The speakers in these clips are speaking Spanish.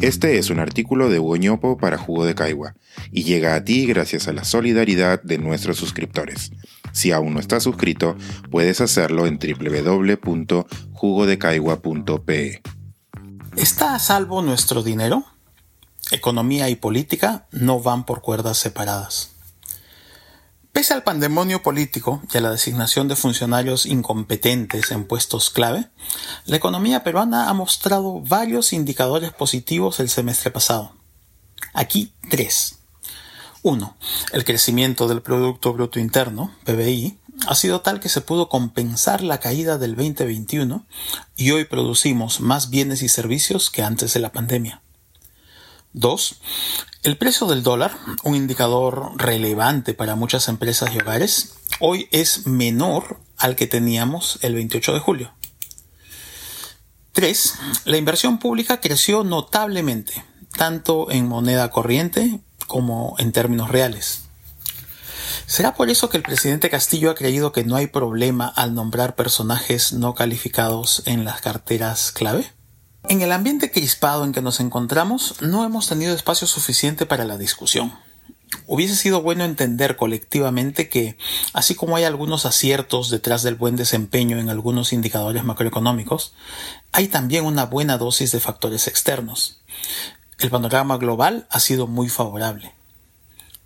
Este es un artículo de Hugo para Jugo de Caigua y llega a ti gracias a la solidaridad de nuestros suscriptores. Si aún no estás suscrito, puedes hacerlo en www.jugodecaigua.pe. ¿Está a salvo nuestro dinero? Economía y política no van por cuerdas separadas. Pese al pandemonio político y a la designación de funcionarios incompetentes en puestos clave, la economía peruana ha mostrado varios indicadores positivos el semestre pasado. Aquí tres. Uno, el crecimiento del Producto Bruto Interno, PBI, ha sido tal que se pudo compensar la caída del 2021 y hoy producimos más bienes y servicios que antes de la pandemia. 2. El precio del dólar, un indicador relevante para muchas empresas y hogares, hoy es menor al que teníamos el 28 de julio. 3. La inversión pública creció notablemente, tanto en moneda corriente como en términos reales. ¿Será por eso que el presidente Castillo ha creído que no hay problema al nombrar personajes no calificados en las carteras clave? En el ambiente crispado en que nos encontramos, no hemos tenido espacio suficiente para la discusión. Hubiese sido bueno entender colectivamente que, así como hay algunos aciertos detrás del buen desempeño en algunos indicadores macroeconómicos, hay también una buena dosis de factores externos. El panorama global ha sido muy favorable.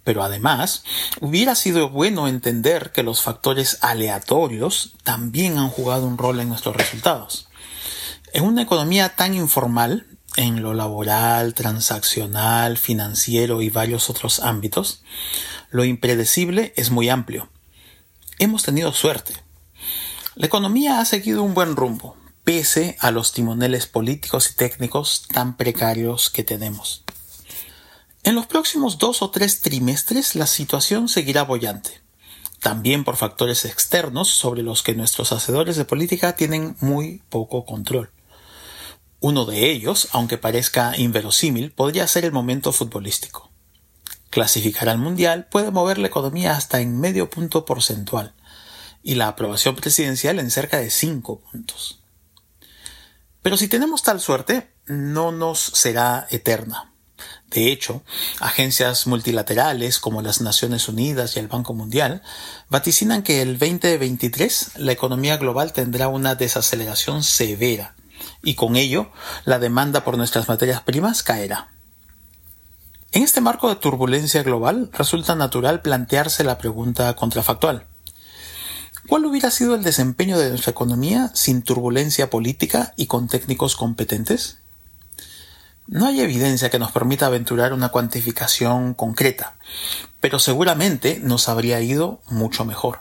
Pero además, hubiera sido bueno entender que los factores aleatorios también han jugado un rol en nuestros resultados. En una economía tan informal, en lo laboral, transaccional, financiero y varios otros ámbitos, lo impredecible es muy amplio. Hemos tenido suerte. La economía ha seguido un buen rumbo, pese a los timoneles políticos y técnicos tan precarios que tenemos. En los próximos dos o tres trimestres la situación seguirá bollante, también por factores externos sobre los que nuestros hacedores de política tienen muy poco control. Uno de ellos, aunque parezca inverosímil, podría ser el momento futbolístico. Clasificar al Mundial puede mover la economía hasta en medio punto porcentual y la aprobación presidencial en cerca de cinco puntos. Pero si tenemos tal suerte, no nos será eterna. De hecho, agencias multilaterales como las Naciones Unidas y el Banco Mundial vaticinan que el 2023 la economía global tendrá una desaceleración severa y con ello la demanda por nuestras materias primas caerá. En este marco de turbulencia global resulta natural plantearse la pregunta contrafactual. ¿Cuál hubiera sido el desempeño de nuestra economía sin turbulencia política y con técnicos competentes? No hay evidencia que nos permita aventurar una cuantificación concreta, pero seguramente nos habría ido mucho mejor.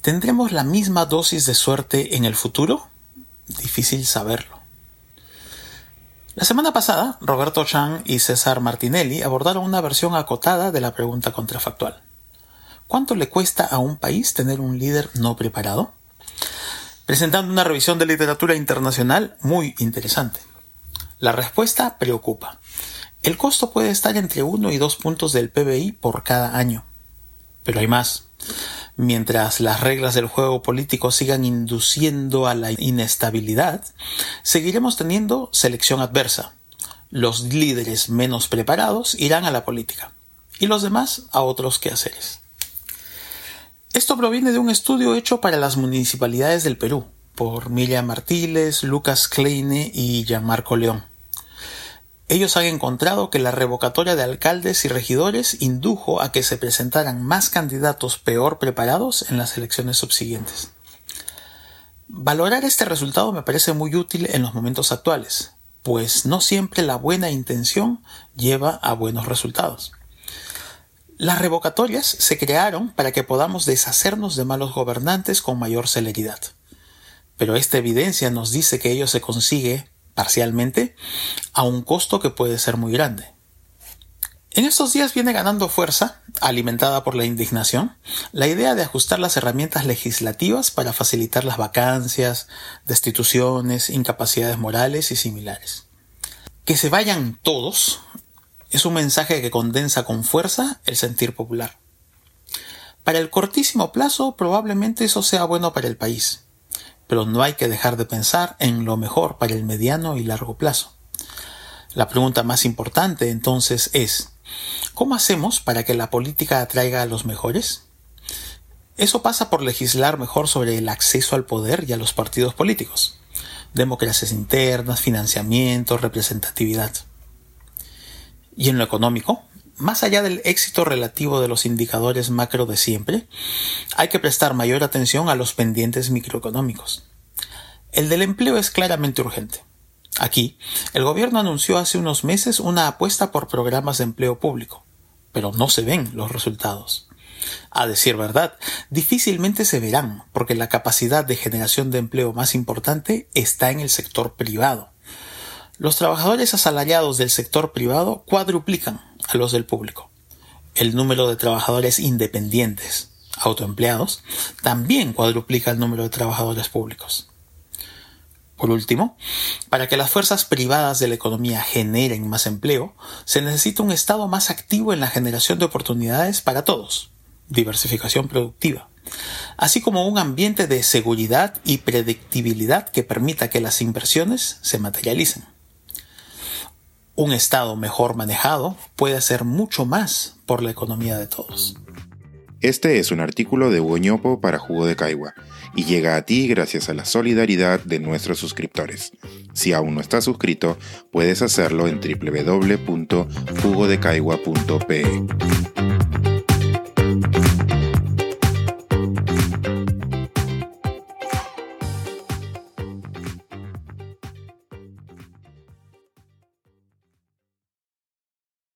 ¿Tendremos la misma dosis de suerte en el futuro? Difícil saberlo. La semana pasada, Roberto Chan y César Martinelli abordaron una versión acotada de la pregunta contrafactual. ¿Cuánto le cuesta a un país tener un líder no preparado? Presentando una revisión de literatura internacional muy interesante. La respuesta preocupa. El costo puede estar entre 1 y 2 puntos del PBI por cada año. Pero hay más mientras las reglas del juego político sigan induciendo a la inestabilidad, seguiremos teniendo selección adversa. Los líderes menos preparados irán a la política y los demás a otros quehaceres. Esto proviene de un estudio hecho para las municipalidades del Perú por Miriam Martínez, Lucas Kleine y Gianmarco León. Ellos han encontrado que la revocatoria de alcaldes y regidores indujo a que se presentaran más candidatos peor preparados en las elecciones subsiguientes. Valorar este resultado me parece muy útil en los momentos actuales, pues no siempre la buena intención lleva a buenos resultados. Las revocatorias se crearon para que podamos deshacernos de malos gobernantes con mayor celeridad. Pero esta evidencia nos dice que ello se consigue parcialmente, a un costo que puede ser muy grande. En estos días viene ganando fuerza, alimentada por la indignación, la idea de ajustar las herramientas legislativas para facilitar las vacancias, destituciones, incapacidades morales y similares. Que se vayan todos es un mensaje que condensa con fuerza el sentir popular. Para el cortísimo plazo probablemente eso sea bueno para el país, pero no hay que dejar de pensar en lo mejor para el mediano y largo plazo. La pregunta más importante entonces es, ¿cómo hacemos para que la política atraiga a los mejores? Eso pasa por legislar mejor sobre el acceso al poder y a los partidos políticos, democracias internas, financiamiento, representatividad. Y en lo económico, más allá del éxito relativo de los indicadores macro de siempre, hay que prestar mayor atención a los pendientes microeconómicos. El del empleo es claramente urgente. Aquí, el gobierno anunció hace unos meses una apuesta por programas de empleo público, pero no se ven los resultados. A decir verdad, difícilmente se verán, porque la capacidad de generación de empleo más importante está en el sector privado. Los trabajadores asalariados del sector privado cuadruplican a los del público. El número de trabajadores independientes, autoempleados, también cuadruplica el número de trabajadores públicos. Por último, para que las fuerzas privadas de la economía generen más empleo, se necesita un Estado más activo en la generación de oportunidades para todos, diversificación productiva, así como un ambiente de seguridad y predictibilidad que permita que las inversiones se materialicen. Un Estado mejor manejado puede hacer mucho más por la economía de todos. Este es un artículo de Hugo para Jugo de Caigua y llega a ti gracias a la solidaridad de nuestros suscriptores. Si aún no estás suscrito, puedes hacerlo en www.jugodecaigua.pe.